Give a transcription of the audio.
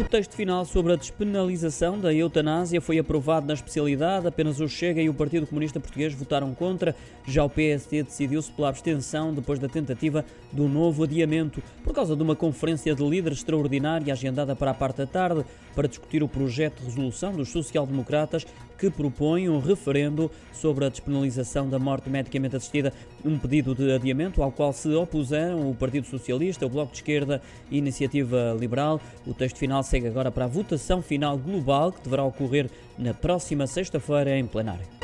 O texto final sobre a despenalização da eutanásia foi aprovado na especialidade. Apenas o Chega e o Partido Comunista Português votaram contra. Já o PSD decidiu-se pela abstenção depois da tentativa do novo adiamento, por causa de uma conferência de líderes extraordinária agendada para a parte da tarde para discutir o projeto de resolução dos social-democratas que propõe um referendo sobre a despenalização da morte medicamente assistida, um pedido de adiamento ao qual se opuseram o Partido Socialista, o Bloco de Esquerda e a Iniciativa Liberal. O texto final segue agora para a votação final global que deverá ocorrer na próxima sexta-feira em plenário.